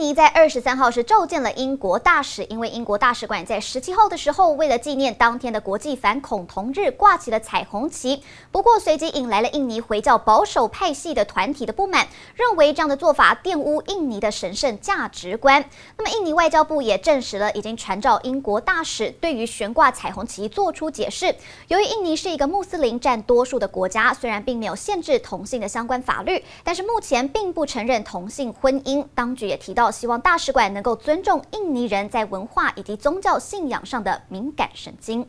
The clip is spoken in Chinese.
印尼在二十三号是召见了英国大使，因为英国大使馆在十七号的时候，为了纪念当天的国际反恐同日，挂起了彩虹旗。不过，随即引来了印尼回教保守派系的团体的不满，认为这样的做法玷污印尼的神圣价值观。那么，印尼外交部也证实了，已经传召英国大使，对于悬挂彩虹旗做出解释。由于印尼是一个穆斯林占多数的国家，虽然并没有限制同性的相关法律，但是目前并不承认同性婚姻。当局也提。到希望大使馆能够尊重印尼人在文化以及宗教信仰上的敏感神经。